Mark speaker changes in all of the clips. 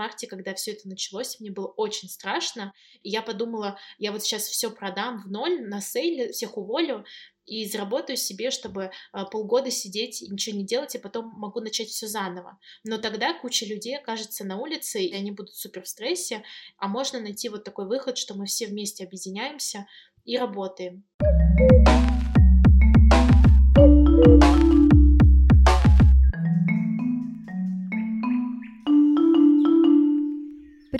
Speaker 1: марте, когда все это началось, мне было очень страшно, и я подумала, я вот сейчас все продам в ноль на сейле, всех уволю, и заработаю себе, чтобы а, полгода сидеть и ничего не делать, и потом могу начать все заново. Но тогда куча людей окажется на улице, и они будут супер в стрессе, а можно найти вот такой выход, что мы все вместе объединяемся и работаем.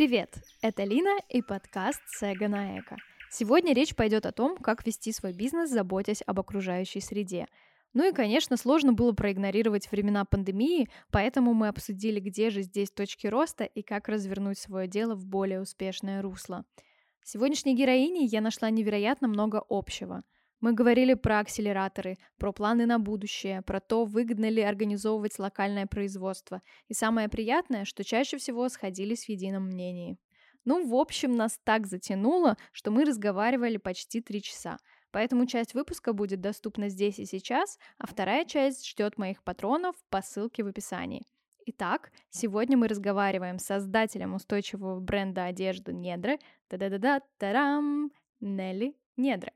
Speaker 2: Привет, это Лина и подкаст Сега на Эко. Сегодня речь пойдет о том, как вести свой бизнес, заботясь об окружающей среде. Ну и, конечно, сложно было проигнорировать времена пандемии, поэтому мы обсудили, где же здесь точки роста и как развернуть свое дело в более успешное русло. Сегодняшней героиней я нашла невероятно много общего. Мы говорили про акселераторы, про планы на будущее, про то, выгодно ли организовывать локальное производство. И самое приятное, что чаще всего сходились в едином мнении. Ну, в общем, нас так затянуло, что мы разговаривали почти три часа. Поэтому часть выпуска будет доступна здесь и сейчас, а вторая часть ждет моих патронов по ссылке в описании. Итак, сегодня мы разговариваем с создателем устойчивого бренда одежды Недры, та-да-да-да, тарам, Нелли Недры.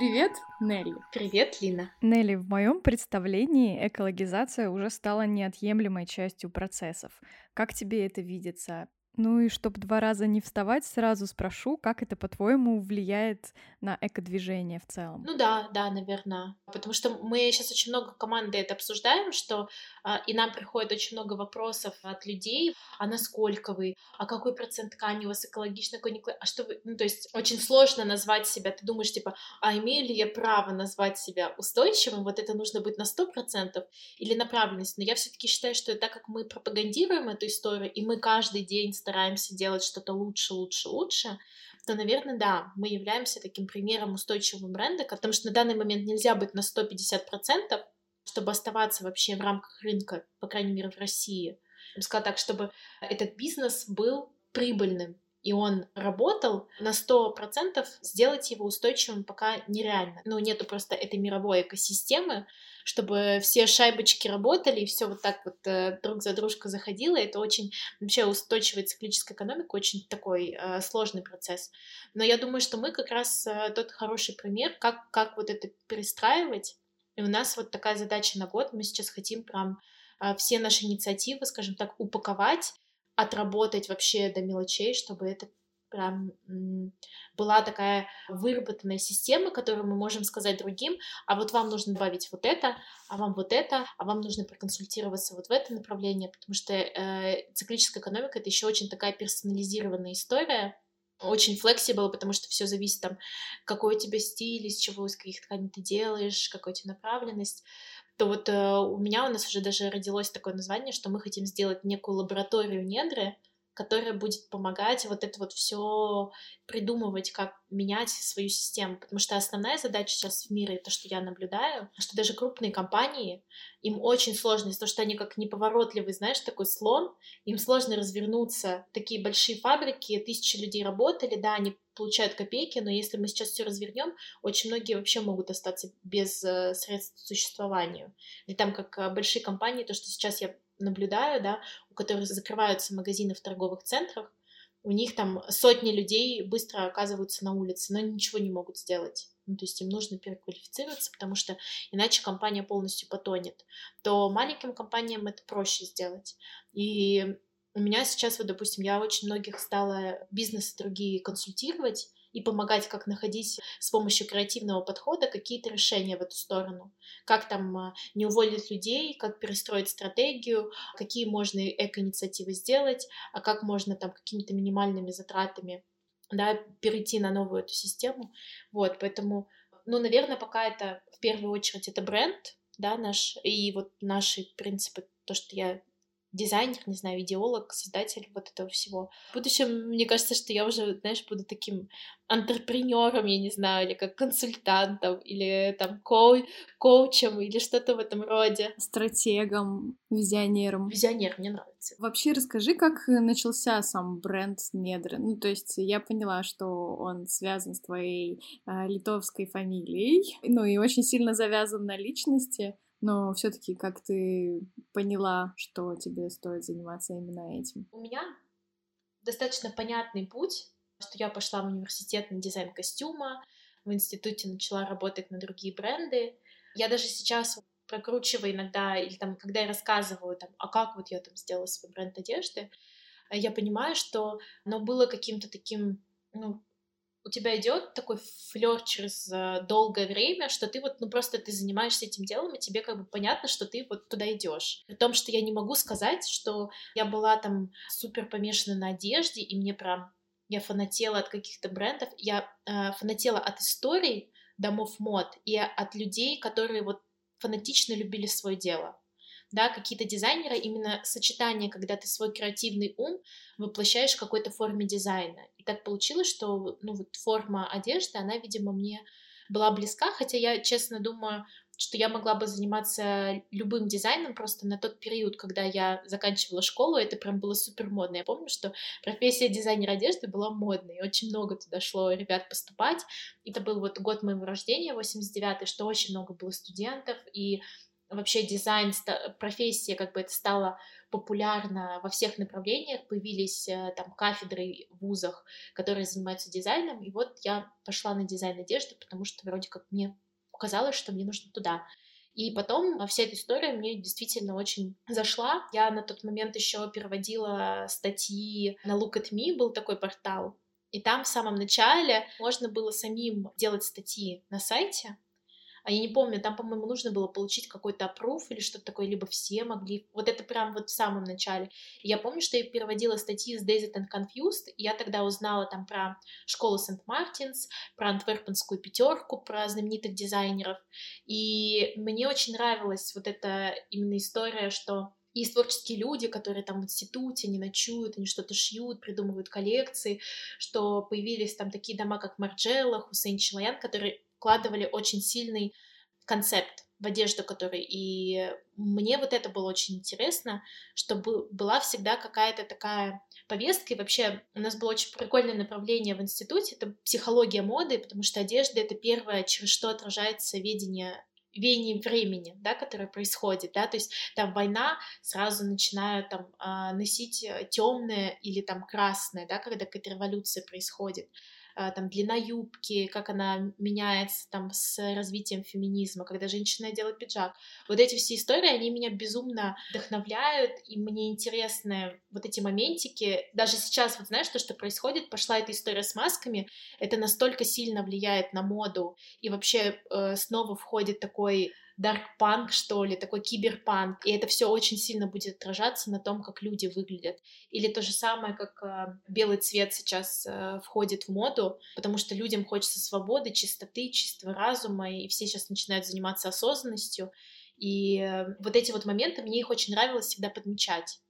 Speaker 2: Привет, Нелли.
Speaker 1: Привет, Лина.
Speaker 2: Нелли, в моем представлении экологизация уже стала неотъемлемой частью процессов. Как тебе это видится? Ну и чтобы два раза не вставать, сразу спрошу, как это, по-твоему, влияет на экодвижение в целом?
Speaker 1: Ну да, да, наверное. Потому что мы сейчас очень много команды это обсуждаем, что а, и нам приходит очень много вопросов от людей, а насколько вы, а какой процент ткани у вас экологичный, какой не... А что вы... Ну, то есть очень сложно назвать себя, ты думаешь, типа, а имею ли я право назвать себя устойчивым, вот это нужно быть на 100% или направленность. Но я все таки считаю, что так как мы пропагандируем эту историю, и мы каждый день стараемся делать что-то лучше, лучше, лучше, то, наверное, да, мы являемся таким примером устойчивого бренда, потому что на данный момент нельзя быть на 150%, чтобы оставаться вообще в рамках рынка, по крайней мере, в России. Я бы сказала так, чтобы этот бизнес был прибыльным, и он работал, на 100% сделать его устойчивым пока нереально. Ну, нету просто этой мировой экосистемы, чтобы все шайбочки работали, и все вот так вот э, друг за дружкой заходило. Это очень вообще устойчивая циклическая экономика, очень такой э, сложный процесс. Но я думаю, что мы как раз э, тот хороший пример, как, как вот это перестраивать. И у нас вот такая задача на год. Мы сейчас хотим прям э, все наши инициативы, скажем так, упаковать отработать вообще до мелочей, чтобы это прям была такая выработанная система, которую мы можем сказать другим, а вот вам нужно добавить вот это, а вам вот это, а вам нужно проконсультироваться вот в это направление, потому что э, циклическая экономика это еще очень такая персонализированная история, очень флексибл, потому что все зависит там, какой у тебя стиль, из чего, из каких тканей ты делаешь, какая у тебя направленность то вот э, у меня у нас уже даже родилось такое название, что мы хотим сделать некую лабораторию недры, которая будет помогать вот это вот все придумывать, как менять свою систему. Потому что основная задача сейчас в мире, то, что я наблюдаю, что даже крупные компании, им очень сложно, из-за того, что они как неповоротливый, знаешь, такой слон, им сложно развернуться. Такие большие фабрики, тысячи людей работали, да, они получают копейки, но если мы сейчас все развернем, очень многие вообще могут остаться без э, средств к существованию. И там как э, большие компании, то, что сейчас я наблюдаю, да, у которых закрываются магазины в торговых центрах, у них там сотни людей быстро оказываются на улице, но ничего не могут сделать. Ну, то есть им нужно переквалифицироваться, потому что иначе компания полностью потонет. То маленьким компаниям это проще сделать. И у меня сейчас, вот, допустим, я очень многих стала бизнесы другие консультировать, и помогать, как находить с помощью креативного подхода какие-то решения в эту сторону. Как там а, не уволить людей, как перестроить стратегию, какие можно эко-инициативы сделать, а как можно там какими-то минимальными затратами да, перейти на новую эту систему. Вот, поэтому, ну, наверное, пока это в первую очередь это бренд, да, наш, и вот наши принципы, то, что я дизайнер, не знаю, идеолог, создатель вот этого всего. В будущем, мне кажется, что я уже, знаешь, буду таким антрепренером, я не знаю, или как консультантом, или там коу коучем, или что-то в этом роде.
Speaker 2: Стратегом, визионером.
Speaker 1: Визионер, мне нравится.
Speaker 2: Вообще расскажи, как начался сам бренд Недры. Ну, то есть я поняла, что он связан с твоей э, литовской фамилией, ну и очень сильно завязан на личности. Но все-таки как ты поняла, что тебе стоит заниматься именно этим?
Speaker 1: У меня достаточно понятный путь, что я пошла в университет на дизайн костюма, в институте начала работать на другие бренды. Я даже сейчас прокручиваю иногда, или там, когда я рассказываю, там, а как вот я там сделала свой бренд одежды, я понимаю, что оно было каким-то таким, ну, у тебя идет такой флер через э, долгое время, что ты вот, ну просто ты занимаешься этим делом, и тебе как бы понятно, что ты вот туда идешь. При том, что я не могу сказать, что я была там супер помешана на одежде, и мне прям я фанатела от каких-то брендов, я э, фанатела от историй домов мод и от людей, которые вот фанатично любили свое дело да, какие-то дизайнеры, именно сочетание, когда ты свой креативный ум воплощаешь в какой-то форме дизайна. И так получилось, что, ну, вот форма одежды, она, видимо, мне была близка, хотя я, честно думаю, что я могла бы заниматься любым дизайном просто на тот период, когда я заканчивала школу, это прям было супер модно. Я помню, что профессия дизайнера одежды была модной, очень много туда шло ребят поступать. Это был вот год моего рождения, 89-й, что очень много было студентов, и вообще дизайн, профессия, как бы это стало популярно во всех направлениях, появились э, там кафедры в вузах, которые занимаются дизайном, и вот я пошла на дизайн одежды, потому что вроде как мне казалось, что мне нужно туда. И потом вся эта история мне действительно очень зашла. Я на тот момент еще переводила статьи на Look at Me, был такой портал. И там в самом начале можно было самим делать статьи на сайте, а я не помню, там, по-моему, нужно было получить какой-то опруф или что-то такое, либо все могли, вот это прям вот в самом начале. Я помню, что я переводила статьи с Dazed and Confused, и я тогда узнала там про школу Сент-Мартинс, про антверпенскую пятерку, про знаменитых дизайнеров, и мне очень нравилась вот эта именно история, что есть творческие люди, которые там в институте, не ночуют, они что-то шьют, придумывают коллекции, что появились там такие дома, как Марджелла, Хусейн Челаян, которые вкладывали очень сильный концепт в одежду, который... И мне вот это было очень интересно, чтобы была всегда какая-то такая повестка. И вообще у нас было очень прикольное направление в институте, это психология моды, потому что одежда — это первое, через что отражается видение веяние времени, да, которое происходит, да, то есть там война, сразу начинают там а, носить э, темное или там красное, да, когда какая-то революция происходит. А, там длина юбки, как она меняется там с развитием феминизма, когда женщина делает пиджак. Вот эти все истории, они меня безумно вдохновляют, и мне интересны вот эти моментики. Даже сейчас, вот знаешь, то, что происходит, пошла эта история с масками, это настолько сильно влияет на моду, и вообще э, снова входит такой дарк-панк, что ли, такой киберпанк, и это все очень сильно будет отражаться на том, как люди выглядят. Или то же самое, как э, белый цвет сейчас э, входит в моду, потому что людям хочется свободы, чистоты, чистого разума, и все сейчас начинают заниматься осознанностью, и э, вот эти вот моменты, мне их очень нравилось всегда подмечать.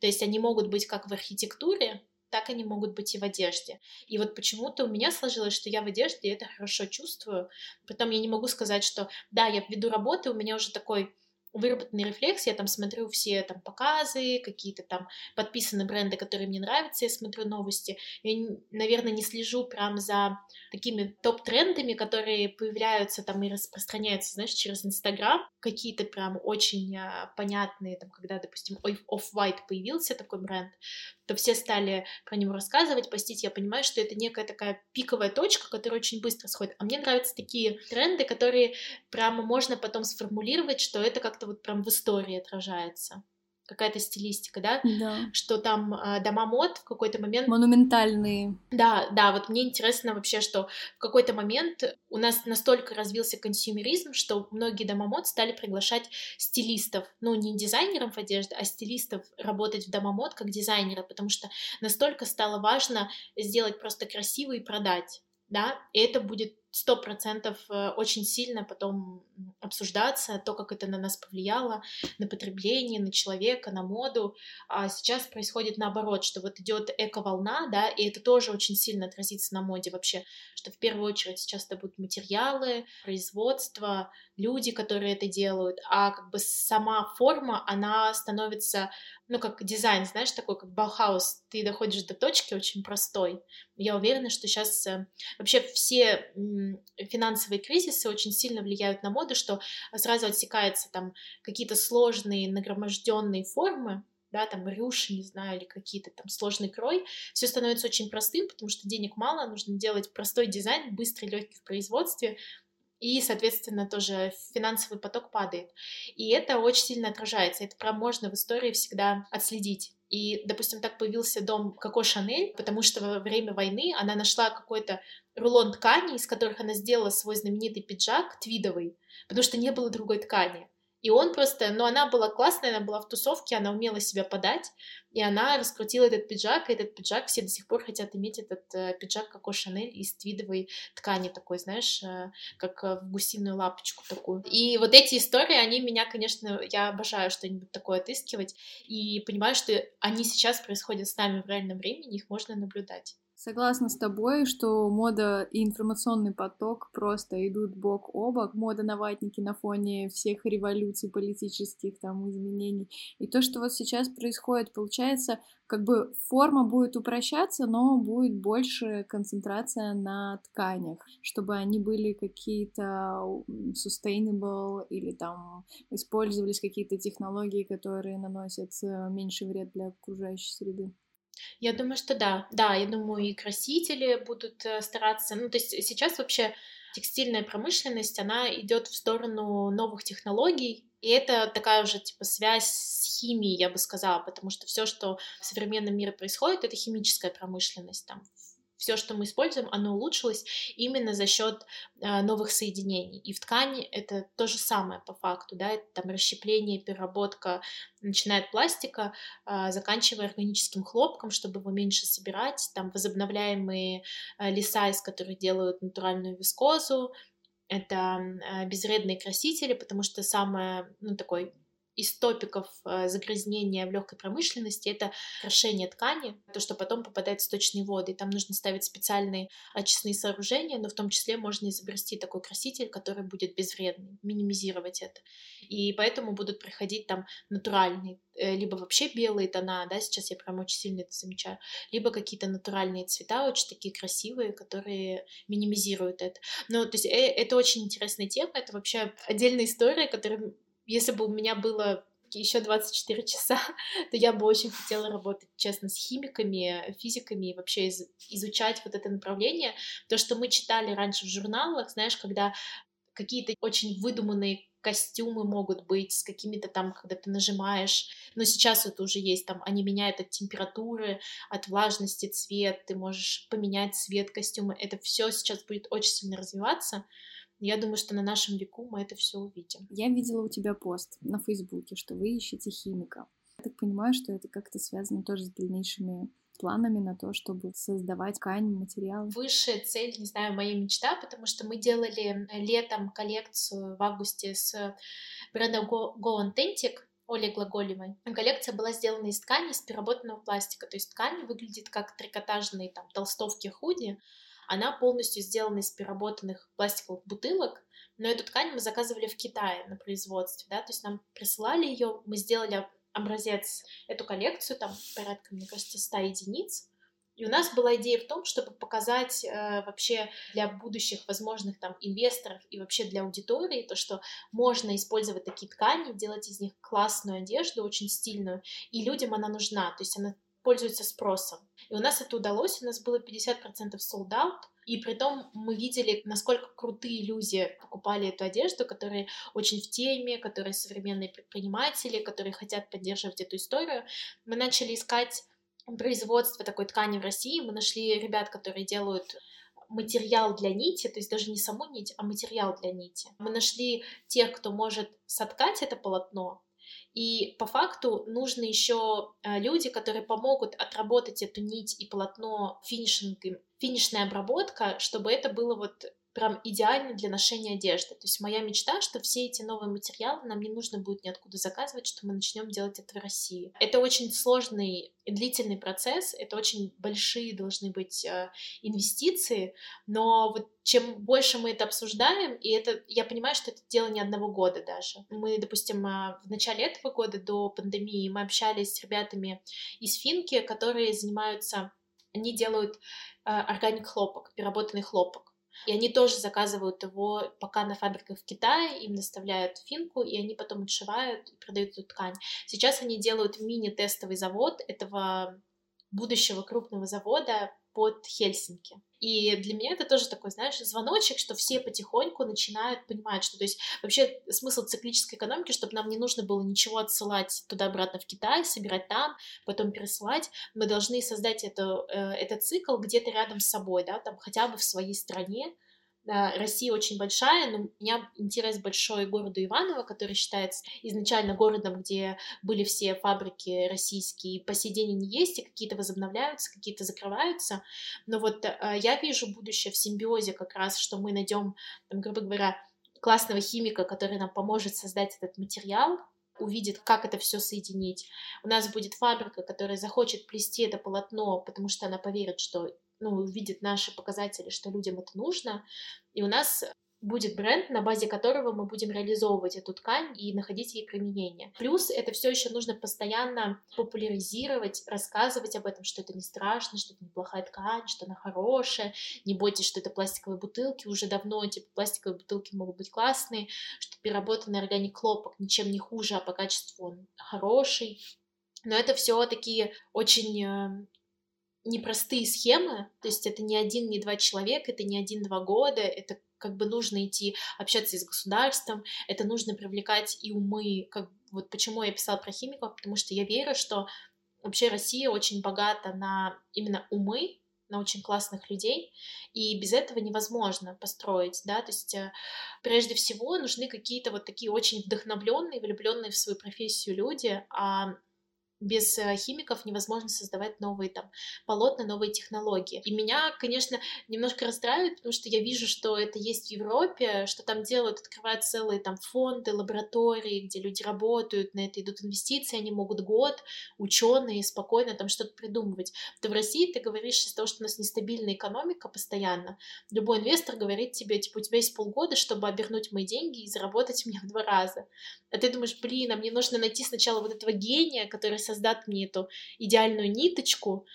Speaker 1: То есть они могут быть как в архитектуре, так они могут быть и в одежде. И вот почему-то у меня сложилось, что я в одежде это хорошо чувствую. Потом я не могу сказать, что да, я веду работы, у меня уже такой выработанный рефлекс, я там смотрю все там показы, какие-то там подписаны бренды, которые мне нравятся, я смотрю новости. Я, наверное, не слежу прям за такими топ-трендами, которые появляются там и распространяются, знаешь, через Инстаграм, какие-то прям очень а, понятные, там, когда, допустим, Off-White появился такой бренд, то все стали про него рассказывать, постить, я понимаю, что это некая такая пиковая точка, которая очень быстро сходит. А мне нравятся такие тренды, которые прямо можно потом сформулировать, что это как-то вот прям в истории отражается какая-то стилистика, да?
Speaker 2: Да.
Speaker 1: Что там э, дома мод в какой-то момент...
Speaker 2: Монументальные.
Speaker 1: Да, да, вот мне интересно вообще, что в какой-то момент у нас настолько развился консюмеризм, что многие дома мод стали приглашать стилистов, ну, не дизайнеров одежды, а стилистов работать в дома мод как дизайнера, потому что настолько стало важно сделать просто красиво и продать, да, и это будет сто процентов э, очень сильно потом обсуждаться, то, как это на нас повлияло, на потребление, на человека, на моду. А сейчас происходит наоборот, что вот идет эко-волна, да, и это тоже очень сильно отразится на моде вообще, что в первую очередь сейчас это будут материалы, производство, люди, которые это делают, а как бы сама форма, она становится, ну, как дизайн, знаешь, такой, как Баухаус, ты доходишь до точки очень простой. Я уверена, что сейчас э, вообще все финансовые кризисы очень сильно влияют на моду, что сразу отсекаются там какие-то сложные нагроможденные формы, да, там рюши, не знаю, или какие-то там сложный крой, все становится очень простым, потому что денег мало, нужно делать простой дизайн, быстрый, легкий в производстве, и, соответственно, тоже финансовый поток падает. И это очень сильно отражается. Это прям можно в истории всегда отследить. И, допустим, так появился дом Коко Шанель, потому что во время войны она нашла какой-то рулон ткани, из которых она сделала свой знаменитый пиджак твидовый, потому что не было другой ткани. И он просто, ну, она была классная, она была в тусовке, она умела себя подать, и она раскрутила этот пиджак, и этот пиджак все до сих пор хотят иметь этот э, пиджак Коко Шанель из твидовой ткани такой, знаешь, э, как э, в гусиную лапочку такую. И вот эти истории, они меня, конечно, я обожаю что-нибудь такое отыскивать, и понимаю, что они сейчас происходят с нами в реальном времени, их можно наблюдать.
Speaker 2: Согласна с тобой, что мода и информационный поток просто идут бок о бок. Мода на ватники на фоне всех революций политических там изменений. И то, что вот сейчас происходит, получается, как бы форма будет упрощаться, но будет больше концентрация на тканях, чтобы они были какие-то sustainable или там использовались какие-то технологии, которые наносят э, меньший вред для окружающей среды.
Speaker 1: Я думаю, что да. Да, я думаю, и красители будут э, стараться. Ну, то есть сейчас вообще текстильная промышленность, она идет в сторону новых технологий, и это такая уже типа связь с химией, я бы сказала, потому что все, что в современном мире происходит, это химическая промышленность. Там все, что мы используем, оно улучшилось именно за счет э, новых соединений. И в ткани это то же самое по факту, да, это там расщепление, переработка, начиная от пластика, э, заканчивая органическим хлопком, чтобы его меньше собирать, там возобновляемые э, леса, из которых делают натуральную вискозу, это э, безвредные красители, потому что самое, ну, такой из топиков э, загрязнения в легкой промышленности это крошение ткани, то, что потом попадает в сточные воды. Там нужно ставить специальные очистные сооружения, но в том числе можно изобрести такой краситель, который будет безвредный, минимизировать это. И поэтому будут приходить там натуральные, э, либо вообще белые тона, да, сейчас я прям очень сильно это замечаю, либо какие-то натуральные цвета, очень такие красивые, которые минимизируют это. Но, то есть, э, это очень интересная тема, это вообще отдельная история, которая если бы у меня было еще 24 часа, то я бы очень хотела работать, честно, с химиками, физиками и вообще из, изучать вот это направление. То, что мы читали раньше в журналах, знаешь, когда какие-то очень выдуманные костюмы могут быть с какими-то там, когда ты нажимаешь, но сейчас это уже есть, там они меняют от температуры, от влажности цвет, ты можешь поменять цвет костюма, это все сейчас будет очень сильно развиваться, я думаю, что на нашем веку мы это все увидим.
Speaker 2: Я видела у тебя пост на Фейсбуке, что вы ищете химика. Я так понимаю, что это как-то связано тоже с дальнейшими планами на то, чтобы создавать ткань, материалы?
Speaker 1: Высшая цель, не знаю, моя мечта, потому что мы делали летом коллекцию в августе с брендом Go, Go Authentic, Оли Глаголевой. Коллекция была сделана из ткани, из переработанного пластика, то есть ткань выглядит как трикотажные там толстовки худи, она полностью сделана из переработанных пластиковых бутылок, но эту ткань мы заказывали в Китае на производстве, да, то есть нам присылали ее, мы сделали образец, эту коллекцию, там порядка, мне кажется, 100 единиц, и у нас была идея в том, чтобы показать э, вообще для будущих возможных там инвесторов и вообще для аудитории то, что можно использовать такие ткани, делать из них классную одежду, очень стильную, и людям она нужна, то есть она пользуется спросом. И у нас это удалось, у нас было 50% sold out, и при том мы видели, насколько крутые люди покупали эту одежду, которые очень в теме, которые современные предприниматели, которые хотят поддерживать эту историю. Мы начали искать производство такой ткани в России. Мы нашли ребят, которые делают материал для нити, то есть даже не саму нить, а материал для нити. Мы нашли тех, кто может соткать это полотно, и по факту нужны еще э, люди, которые помогут отработать эту нить и полотно финишингом, финишная обработка, чтобы это было вот прям идеально для ношения одежды. То есть моя мечта, что все эти новые материалы нам не нужно будет ниоткуда заказывать, что мы начнем делать это в России. Это очень сложный и длительный процесс, это очень большие должны быть э, инвестиции, но вот чем больше мы это обсуждаем, и это, я понимаю, что это дело не одного года даже. Мы, допустим, э, в начале этого года, до пандемии, мы общались с ребятами из Финки, которые занимаются, они делают э, хлопок, переработанный хлопок. И они тоже заказывают его пока на фабриках в Китае, им доставляют финку, и они потом отшивают и продают эту ткань. Сейчас они делают мини-тестовый завод этого будущего крупного завода под Хельсинки. И для меня это тоже такой, знаешь, звоночек, что все потихоньку начинают понимать, что, то есть, вообще смысл циклической экономики, чтобы нам не нужно было ничего отсылать туда-обратно в Китай, собирать там, потом пересылать. Мы должны создать это, э, этот цикл где-то рядом с собой, да, там хотя бы в своей стране, Россия очень большая, но у меня интерес большой городу Иваново, который считается изначально городом, где были все фабрики российские, по сей день они есть, и какие-то возобновляются, какие-то закрываются. Но вот э, я вижу будущее в симбиозе как раз, что мы найдем, там, грубо говоря, классного химика, который нам поможет создать этот материал, увидит, как это все соединить. У нас будет фабрика, которая захочет плести это полотно, потому что она поверит, что ну, увидит наши показатели, что людям это нужно, и у нас будет бренд, на базе которого мы будем реализовывать эту ткань и находить ей применение. Плюс это все еще нужно постоянно популяризировать, рассказывать об этом, что это не страшно, что это неплохая ткань, что она хорошая, не бойтесь, что это пластиковые бутылки, уже давно типа пластиковые бутылки могут быть классные, что переработанный органик хлопок ничем не хуже, а по качеству он хороший. Но это все такие очень э, непростые схемы, то есть это не один, не два человека, это не один-два года, это как бы нужно идти общаться с государством, это нужно привлекать и умы, как вот почему я писала про химиков, потому что я верю, что вообще Россия очень богата на именно умы, на очень классных людей, и без этого невозможно построить, да, то есть э, прежде всего нужны какие-то вот такие очень вдохновленные, влюбленные в свою профессию люди, а без э, химиков невозможно создавать новые там полотна, новые технологии. И меня, конечно, немножко расстраивает, потому что я вижу, что это есть в Европе, что там делают, открывают целые там фонды, лаборатории, где люди работают, на это идут инвестиции, они могут год, ученые спокойно там что-то придумывать. То в России ты говоришь из-за того, что у нас нестабильная экономика постоянно, любой инвестор говорит тебе, типа, у тебя есть полгода, чтобы обернуть мои деньги и заработать мне в два раза. А ты думаешь, блин, а мне нужно найти сначала вот этого гения, который создать мне эту идеальную ниточку,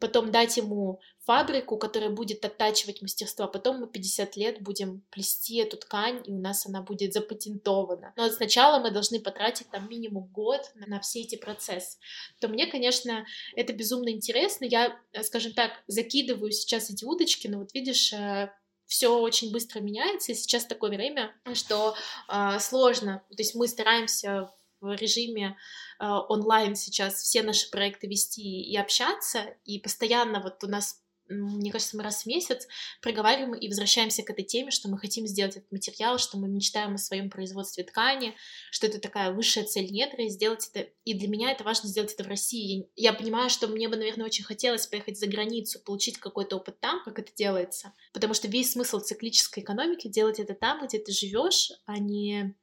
Speaker 1: потом дать ему фабрику, которая будет оттачивать мастерство, потом мы 50 лет будем плести эту ткань, и у нас она будет запатентована. Но сначала мы должны потратить там минимум год на, на все эти процессы. То мне, конечно, это безумно интересно. Я, э, скажем так, закидываю сейчас эти удочки, но вот видишь, э, все очень быстро меняется, и сейчас такое время, что э, сложно. То есть мы стараемся в режиме э, онлайн сейчас все наши проекты вести и общаться, и постоянно вот у нас мне кажется, мы раз в месяц проговариваем и возвращаемся к этой теме, что мы хотим сделать этот материал, что мы мечтаем о своем производстве ткани, что это такая высшая цель недра, и сделать это, и для меня это важно сделать это в России. Я понимаю, что мне бы, наверное, очень хотелось поехать за границу, получить какой-то опыт там, как это делается, потому что весь смысл циклической экономики делать это там, где ты живешь, а не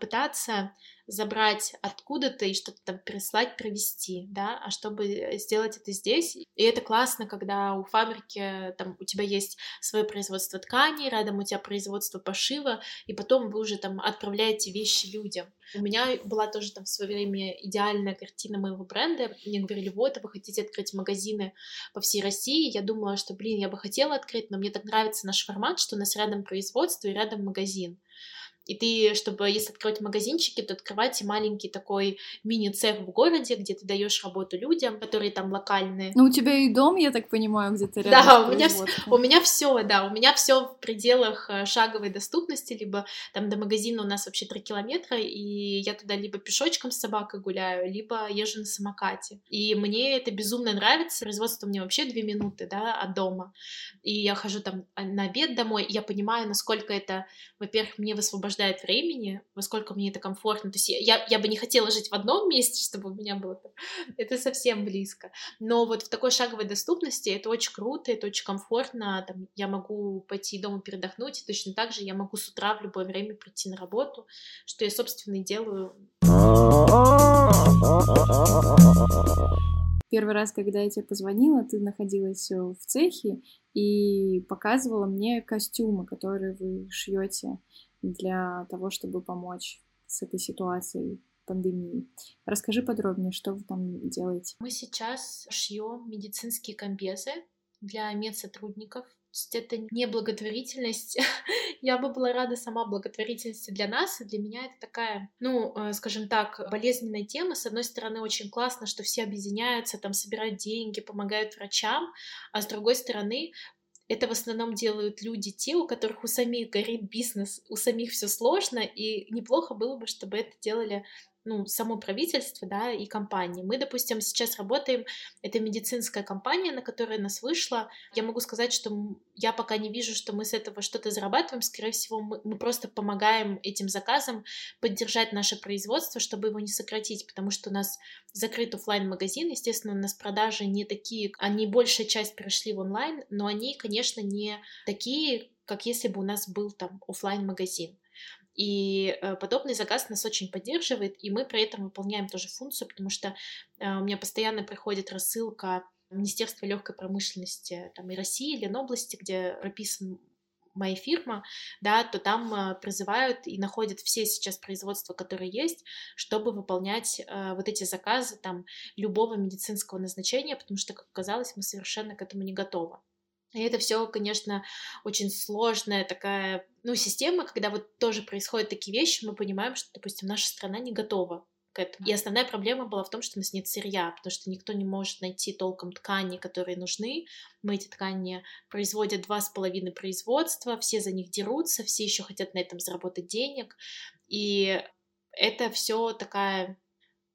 Speaker 1: пытаться забрать откуда-то и что-то там переслать, провести, да, а чтобы сделать это здесь. И это классно, когда у фабрики, там, у тебя есть свое производство тканей, рядом у тебя производство пошива, и потом вы уже там отправляете вещи людям. У меня была тоже там в свое время идеальная картина моего бренда. Мне говорили, вот, вы хотите открыть магазины по всей России. Я думала, что, блин, я бы хотела открыть, но мне так нравится наш формат, что у нас рядом производство и рядом магазин. И ты, чтобы, если открывать магазинчики, то открывать маленький такой мини-цех в городе, где ты даешь работу людям, которые там локальные.
Speaker 2: Ну, у тебя и дом, я так понимаю, где-то рядом.
Speaker 1: Да, у меня, у меня все, да, у меня все в пределах э, шаговой доступности, либо там до магазина у нас вообще 3 километра, и я туда либо пешочком с собакой гуляю, либо езжу на самокате. И мне это безумно нравится. Производство мне вообще 2 минуты, да, от дома. И я хожу там а, на обед домой, и я понимаю, насколько это, во-первых, мне высвобождает освобождает времени, во сколько мне это комфортно. То есть я, я бы не хотела жить в одном месте, чтобы у меня было это совсем близко. Но вот в такой шаговой доступности это очень круто, это очень комфортно. Там, я могу пойти дома передохнуть, и точно так же я могу с утра в любое время прийти на работу, что я, собственно, и делаю.
Speaker 2: Первый раз, когда я тебе позвонила, ты находилась в цехе и показывала мне костюмы, которые вы шьете для того, чтобы помочь с этой ситуацией пандемии. Расскажи подробнее, что вы там делаете.
Speaker 1: Мы сейчас шьем медицинские комбезы для медсотрудников. есть это не благотворительность. Я бы была рада сама благотворительности для нас, и для меня это такая, ну, э, скажем так, болезненная тема. С одной стороны, очень классно, что все объединяются, там, собирают деньги, помогают врачам, а с другой стороны, это в основном делают люди те, у которых у самих горит бизнес, у самих все сложно, и неплохо было бы, чтобы это делали ну, само правительство, да, и компании. Мы, допустим, сейчас работаем, это медицинская компания, на которой нас вышла. Я могу сказать, что я пока не вижу, что мы с этого что-то зарабатываем. Скорее всего, мы, мы просто помогаем этим заказам поддержать наше производство, чтобы его не сократить, потому что у нас закрыт офлайн магазин Естественно, у нас продажи не такие, они большая часть перешли в онлайн, но они, конечно, не такие, как если бы у нас был там офлайн магазин и э, подобный заказ нас очень поддерживает, и мы при этом выполняем тоже функцию, потому что э, у меня постоянно приходит рассылка Министерства легкой промышленности там, и России, или области, где прописан моя фирма, да, то там э, призывают и находят все сейчас производства, которые есть, чтобы выполнять э, вот эти заказы там любого медицинского назначения, потому что, как оказалось, мы совершенно к этому не готовы. И это все, конечно, очень сложная такая, ну, система, когда вот тоже происходят такие вещи, мы понимаем, что, допустим, наша страна не готова к этому. И основная проблема была в том, что у нас нет сырья, потому что никто не может найти толком ткани, которые нужны. Мы эти ткани производят два с половиной производства, все за них дерутся, все еще хотят на этом заработать денег. И это все такая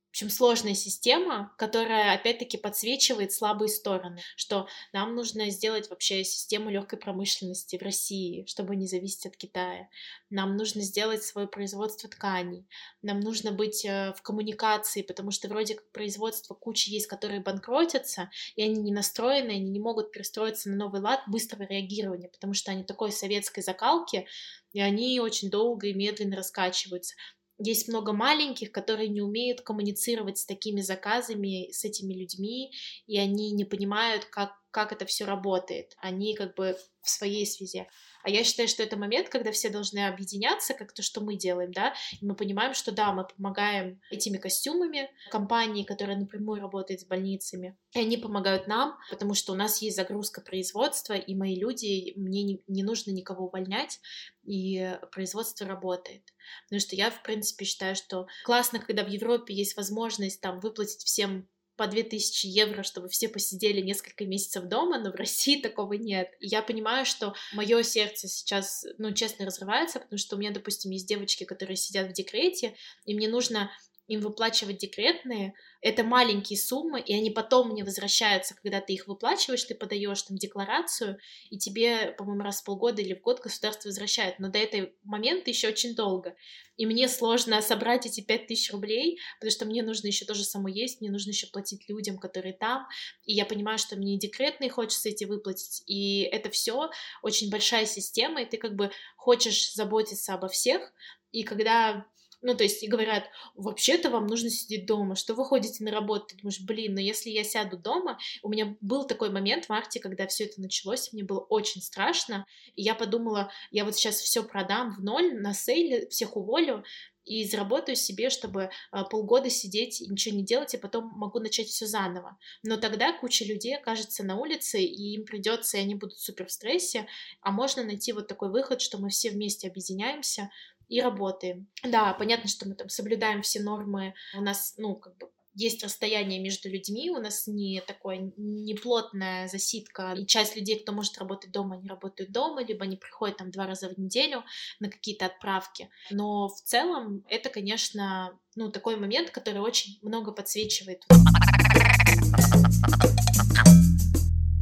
Speaker 1: общем, сложная система, которая, опять-таки, подсвечивает слабые стороны, что нам нужно сделать вообще систему легкой промышленности в России, чтобы не зависеть от Китая. Нам нужно сделать свое производство тканей. Нам нужно быть э, в коммуникации, потому что вроде как производство куча есть, которые банкротятся, и они не настроены, они не могут перестроиться на новый лад быстрого реагирования, потому что они такой советской закалки, и они очень долго и медленно раскачиваются есть много маленьких, которые не умеют коммуницировать с такими заказами, с этими людьми, и они не понимают, как, как это все работает. Они как бы в своей связи. А я считаю, что это момент, когда все должны объединяться, как то, что мы делаем, да, и мы понимаем, что да, мы помогаем этими костюмами компании, которая напрямую работает с больницами, и они помогают нам, потому что у нас есть загрузка производства, и мои люди, мне не, не нужно никого увольнять, и производство работает. Потому что я, в принципе, считаю, что классно, когда в Европе есть возможность там выплатить всем по 2000 евро, чтобы все посидели несколько месяцев дома, но в России такого нет. И я понимаю, что мое сердце сейчас, ну, честно, разрывается, потому что у меня, допустим, есть девочки, которые сидят в декрете, и мне нужно им выплачивать декретные, это маленькие суммы, и они потом мне возвращаются, когда ты их выплачиваешь, ты подаешь там декларацию, и тебе, по-моему, раз в полгода или в год государство возвращает, но до этого момента еще очень долго. И мне сложно собрать эти пять тысяч рублей, потому что мне нужно еще тоже само есть, мне нужно еще платить людям, которые там, и я понимаю, что мне и декретные хочется эти выплатить, и это все очень большая система, и ты как бы хочешь заботиться обо всех, и когда ну, то есть, и говорят, вообще-то вам нужно сидеть дома, что вы ходите на работу, ты думаешь, блин, но если я сяду дома, у меня был такой момент в марте, когда все это началось, мне было очень страшно, и я подумала, я вот сейчас все продам в ноль на сейле, всех уволю, и заработаю себе, чтобы а, полгода сидеть и ничего не делать, и потом могу начать все заново. Но тогда куча людей окажется на улице, и им придется, и они будут супер в стрессе, а можно найти вот такой выход, что мы все вместе объединяемся, и работаем. Да, понятно, что мы там соблюдаем все нормы, у нас, ну, как бы есть расстояние между людьми, у нас не такое неплотная засидка, и часть людей, кто может работать дома, они работают дома, либо они приходят там два раза в неделю на какие-то отправки. Но в целом это, конечно, ну, такой момент, который очень много подсвечивает.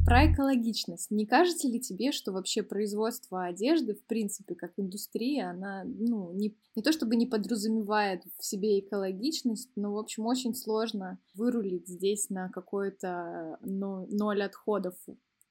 Speaker 2: Про экологичность. Не кажется ли тебе, что вообще производство одежды, в принципе, как индустрия, она, ну, не, не то чтобы не подразумевает в себе экологичность, но, в общем, очень сложно вырулить здесь на какой-то ну, ноль отходов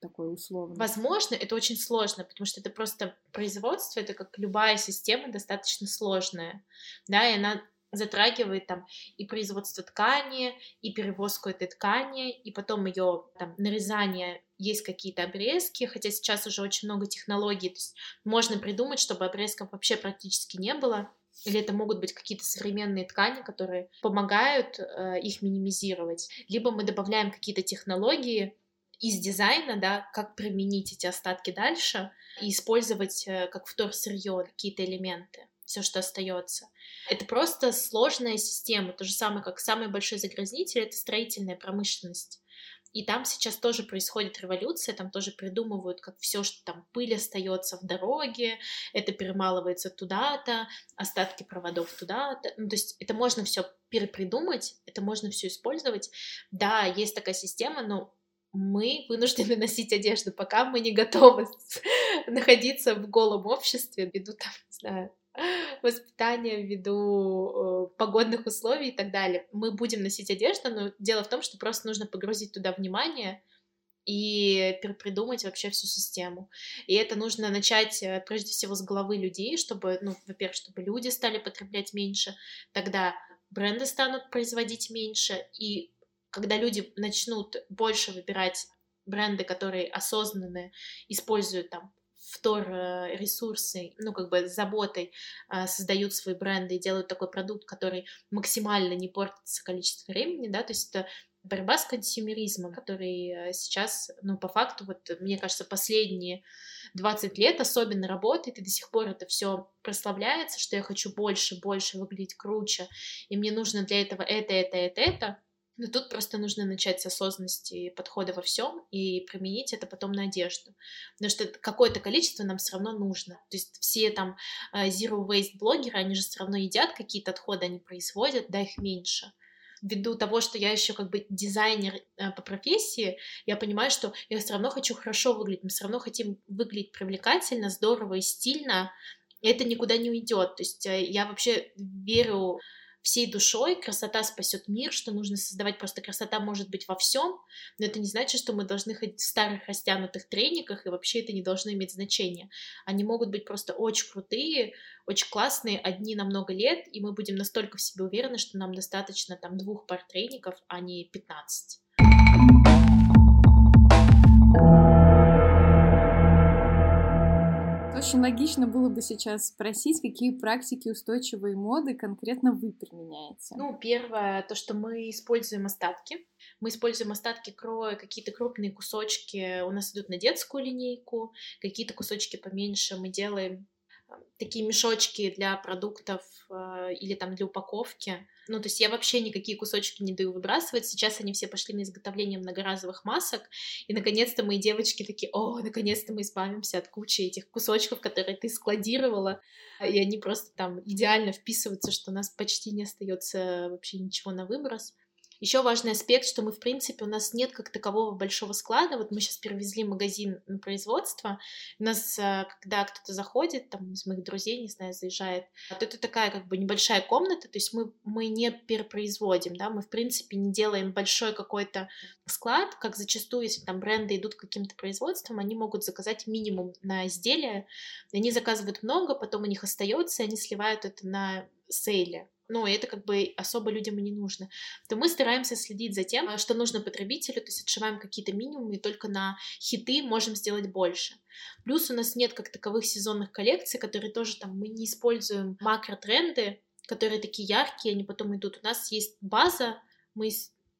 Speaker 2: такой условно.
Speaker 1: Возможно, это очень сложно, потому что это просто производство, это как любая система достаточно сложная, да, и она затрагивает там и производство ткани, и перевозку этой ткани, и потом ее там нарезание, есть какие-то обрезки, хотя сейчас уже очень много технологий, то есть можно придумать, чтобы обрезков вообще практически не было, или это могут быть какие-то современные ткани, которые помогают э, их минимизировать, либо мы добавляем какие-то технологии, из дизайна, да, как применить эти остатки дальше и использовать э, как вторсырье какие-то элементы все, что остается. Это просто сложная система, то же самое, как самый большой загрязнитель — это строительная промышленность. И там сейчас тоже происходит революция, там тоже придумывают, как все, что там пыль остается в дороге, это перемалывается туда-то, остатки проводов туда-то. Ну, то есть это можно все перепридумать, это можно все использовать. Да, есть такая система, но мы вынуждены носить одежду, пока мы не готовы находиться в голом обществе, ввиду там, не знаю, воспитания, ввиду э, погодных условий и так далее. Мы будем носить одежду, но дело в том, что просто нужно погрузить туда внимание и придумать вообще всю систему. И это нужно начать э, прежде всего с головы людей, чтобы, ну, во-первых, чтобы люди стали потреблять меньше, тогда бренды станут производить меньше, и когда люди начнут больше выбирать бренды, которые осознанно используют там втор э, ресурсы, ну, как бы заботой э, создают свои бренды и делают такой продукт, который максимально не портится количество времени, да, то есть это борьба с консюмеризмом, который э, сейчас, ну, по факту, вот, мне кажется, последние 20 лет особенно работает, и до сих пор это все прославляется, что я хочу больше, больше выглядеть круче, и мне нужно для этого это, это, это, это, но тут просто нужно начать с осознанности подхода во всем и применить это потом на одежду. Потому что какое-то количество нам все равно нужно. То есть все там э, zero waste блогеры, они же все равно едят какие-то отходы, они производят, да, их меньше. Ввиду того, что я еще как бы дизайнер э, по профессии, я понимаю, что я все равно хочу хорошо выглядеть, мы все равно хотим выглядеть привлекательно, здорово и стильно, и это никуда не уйдет. То есть э, я вообще верю всей душой, красота спасет мир, что нужно создавать просто красота может быть во всем, но это не значит, что мы должны ходить в старых растянутых трениках, и вообще это не должно иметь значения. Они могут быть просто очень крутые, очень классные, одни на много лет, и мы будем настолько в себе уверены, что нам достаточно там двух пар треников, а не 15.
Speaker 2: Очень логично было бы сейчас спросить, какие практики устойчивой моды конкретно вы применяете.
Speaker 1: Ну, первое, то, что мы используем остатки. Мы используем остатки кроя, какие-то крупные кусочки у нас идут на детскую линейку, какие-то кусочки поменьше мы делаем такие мешочки для продуктов э, или там для упаковки. Ну, то есть я вообще никакие кусочки не даю выбрасывать. Сейчас они все пошли на изготовление многоразовых масок. И наконец-то мои девочки такие, о, наконец-то мы избавимся от кучи этих кусочков, которые ты складировала. И они просто там идеально вписываются, что у нас почти не остается вообще ничего на выброс. Еще важный аспект, что мы, в принципе, у нас нет как такового большого склада. Вот мы сейчас перевезли магазин на производство. У нас, э, когда кто-то заходит, там, из моих друзей, не знаю, заезжает, вот это такая как бы небольшая комната, то есть мы, мы не перепроизводим, да, мы, в принципе, не делаем большой какой-то склад, как зачастую, если там бренды идут к каким-то производствам, они могут заказать минимум на изделия, они заказывают много, потом у них остается, и они сливают это на сейле ну, это как бы особо людям и не нужно, то мы стараемся следить за тем, что нужно потребителю, то есть отшиваем какие-то минимумы, и только на хиты можем сделать больше. Плюс у нас нет как таковых сезонных коллекций, которые тоже там мы не используем макротренды, которые такие яркие, они потом идут. У нас есть база, мы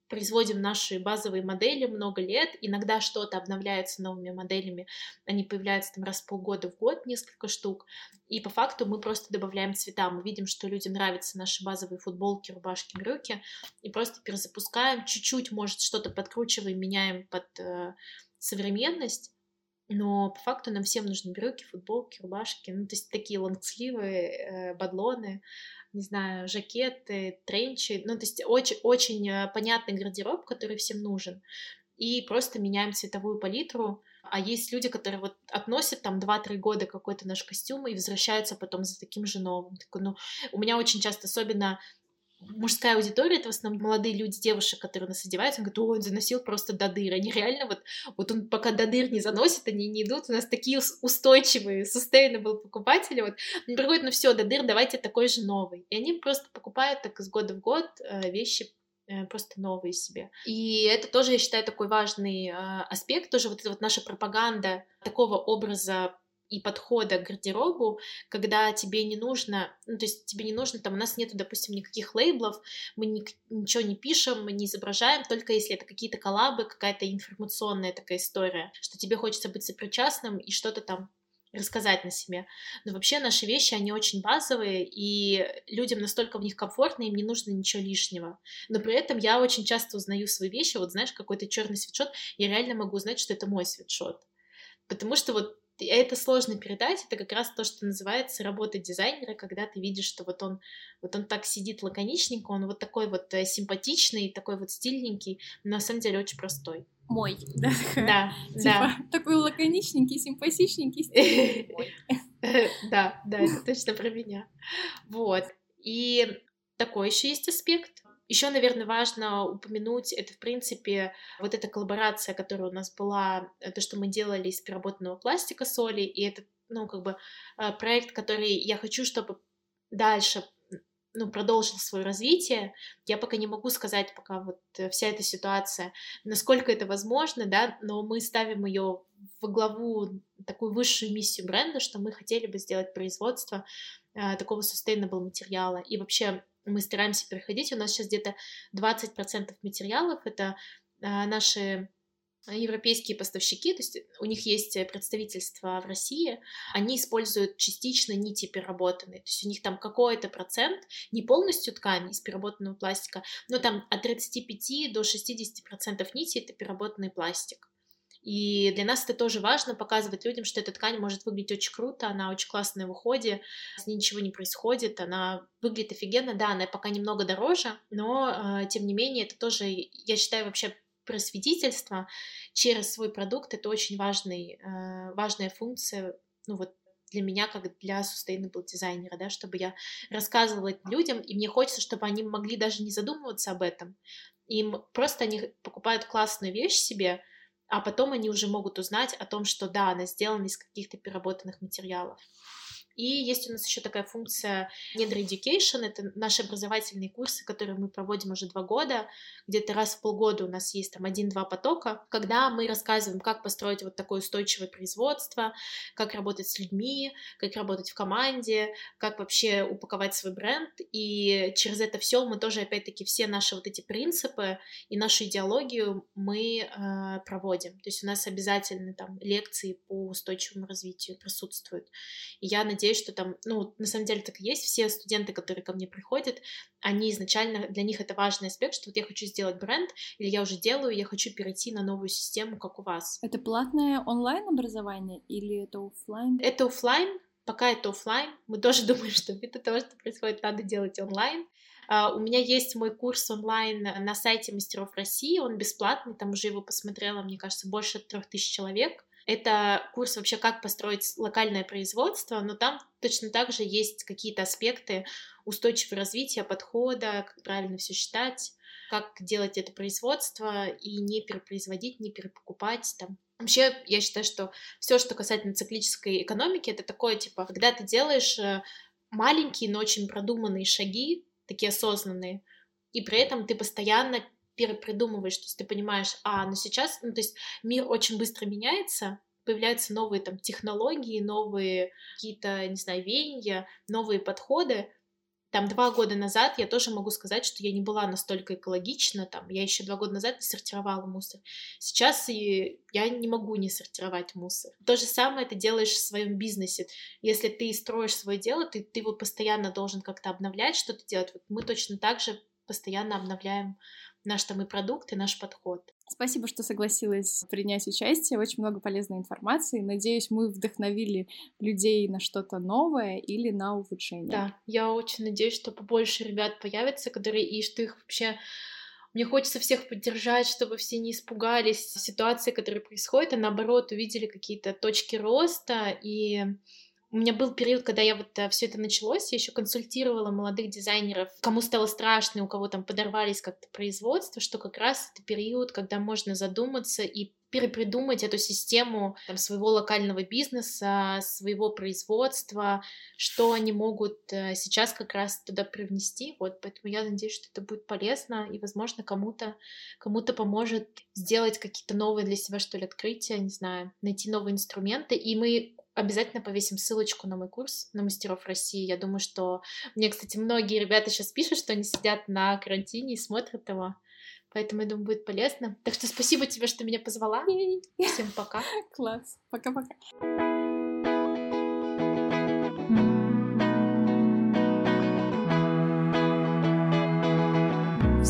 Speaker 1: производим наши базовые модели много лет, иногда что-то обновляется новыми моделями, они появляются там раз в полгода в год, несколько штук, и по факту мы просто добавляем цвета, мы видим, что людям нравятся наши базовые футболки, рубашки, брюки, и просто перезапускаем, чуть-чуть, может, что-то подкручиваем, меняем под э, современность, но по факту нам всем нужны брюки, футболки, рубашки, ну, то есть такие лонгсливы, э, бадлоны, не знаю, жакеты, тренчи, ну, то есть очень, очень э, понятный гардероб, который всем нужен, и просто меняем цветовую палитру, а есть люди, которые вот относят там 2-3 года какой-то наш костюм и возвращаются потом за таким же новым. Так, ну, у меня очень часто, особенно мужская аудитория, это в основном молодые люди, девушек, которые нас одеваются, он говорит, ой, он заносил просто до дыр. Они реально вот, вот он пока до дыр не заносит, они не идут. У нас такие устойчивые, sustainable покупатели, вот, они приходят, ну все, до дыр, давайте такой же новый. И они просто покупают так из года в год э, вещи э, просто новые себе. И это тоже, я считаю, такой важный э, аспект, тоже вот эта вот наша пропаганда такого образа и подхода к гардеробу, когда тебе не нужно, ну, то есть тебе не нужно, там, у нас нету, допустим, никаких лейблов, мы ни, ничего не пишем, мы не изображаем, только если это какие-то коллабы, какая-то информационная такая история, что тебе хочется быть сопричастным и что-то там рассказать на себе. Но вообще наши вещи, они очень базовые, и людям настолько в них комфортно, им не нужно ничего лишнего. Но при этом я очень часто узнаю свои вещи, вот знаешь, какой-то черный свитшот, я реально могу узнать, что это мой свитшот. Потому что вот это сложно передать, это как раз то, что называется работа дизайнера, когда ты видишь, что вот он, вот он так сидит лаконичненько, он вот такой вот э, симпатичный, такой вот стильненький, но на самом деле очень простой.
Speaker 2: Мой, да?
Speaker 1: Да,
Speaker 2: типа,
Speaker 1: да.
Speaker 2: Такой лаконичненький, симпатичненький,
Speaker 1: Да, да, это точно про меня. Вот. И такой еще есть аспект. Еще, наверное, важно упомянуть, это, в принципе, вот эта коллаборация, которая у нас была, э, то, что мы делали из переработанного пластика соли, и это, ну, как бы, э, проект, который я хочу, чтобы дальше ну, продолжил свое развитие. Я пока не могу сказать, пока вот э, вся эта ситуация, насколько это возможно, да, но мы ставим ее в главу такую высшую миссию бренда, что мы хотели бы сделать производство э, такого sustainable материала. И вообще мы стараемся переходить. У нас сейчас где-то 20% материалов это а, наши европейские поставщики, то есть у них есть представительство в России, они используют частично нити переработанные, то есть у них там какой-то процент, не полностью ткань из переработанного пластика, но там от 35 до 60 процентов нити это переработанный пластик. И для нас это тоже важно, показывать людям, что эта ткань может выглядеть очень круто, она очень классная в уходе, с ней ничего не происходит, она выглядит офигенно, да, она пока немного дороже, но, э, тем не менее, это тоже, я считаю, вообще просветительство через свой продукт, это очень важный, э, важная функция, ну вот для меня, как для sustainable дизайнера, да, чтобы я рассказывала людям, и мне хочется, чтобы они могли даже не задумываться об этом. Им просто они покупают классную вещь себе, а потом они уже могут узнать о том, что да, она сделана из каких-то переработанных материалов. И есть у нас еще такая функция Недра Education, это наши образовательные курсы, которые мы проводим уже два года, где-то раз в полгода у нас есть там один-два потока, когда мы рассказываем, как построить вот такое устойчивое производство, как работать с людьми, как работать в команде, как вообще упаковать свой бренд, и через это все мы тоже, опять-таки, все наши вот эти принципы и нашу идеологию мы э, проводим. То есть у нас обязательно там лекции по устойчивому развитию присутствуют. И я надеюсь, надеюсь, что там, ну, на самом деле так и есть, все студенты, которые ко мне приходят, они изначально, для них это важный аспект, что вот я хочу сделать бренд, или я уже делаю, я хочу перейти на новую систему, как у вас.
Speaker 2: Это платное онлайн образование или это офлайн?
Speaker 1: Это офлайн, пока это офлайн. Мы тоже думаем, что ввиду того, что происходит, надо делать онлайн. Uh, у меня есть мой курс онлайн на сайте Мастеров России, он бесплатный, там уже его посмотрела, мне кажется, больше трех тысяч человек. Это курс вообще, как построить локальное производство, но там точно так же есть какие-то аспекты устойчивого развития, подхода, как правильно все считать, как делать это производство и не перепроизводить, не перепокупать там. Вообще, я считаю, что все, что касательно циклической экономики, это такое, типа, когда ты делаешь э, маленькие, но очень продуманные шаги, такие осознанные, и при этом ты постоянно перепридумываешь, то есть ты понимаешь, а, ну сейчас, ну то есть мир очень быстро меняется, появляются новые там технологии, новые какие-то, не знаю, веяния, новые подходы. Там два года назад я тоже могу сказать, что я не была настолько экологична, там, я еще два года назад не сортировала мусор. Сейчас и я не могу не сортировать мусор. То же самое ты делаешь в своем бизнесе. Если ты строишь свое дело, ты, ты его постоянно должен как-то обновлять, что-то делать. Вот мы точно так же постоянно обновляем наш там и продукт, и наш подход.
Speaker 2: Спасибо, что согласилась принять участие. Очень много полезной информации. Надеюсь, мы вдохновили людей на что-то новое или на улучшение.
Speaker 1: Да, я очень надеюсь, что побольше ребят появится, которые и что их вообще мне хочется всех поддержать, чтобы все не испугались ситуации, которые происходят, а наоборот увидели какие-то точки роста и у меня был период, когда я вот э, все это началось, я еще консультировала молодых дизайнеров, кому стало страшно, у кого там подорвались как-то производство, что как раз это период, когда можно задуматься и перепридумать эту систему там, своего локального бизнеса, своего производства, что они могут э, сейчас как раз туда привнести. Вот, поэтому я надеюсь, что это будет полезно и, возможно, кому-то кому-то поможет сделать какие-то новые для себя, что ли, открытия, не знаю, найти новые инструменты. И мы обязательно повесим ссылочку на мой курс на мастеров России. Я думаю, что мне, кстати, многие ребята сейчас пишут, что они сидят на карантине и смотрят его. Поэтому, я думаю, будет полезно. Так что спасибо тебе, что меня позвала. Всем пока.
Speaker 2: Класс. Пока-пока.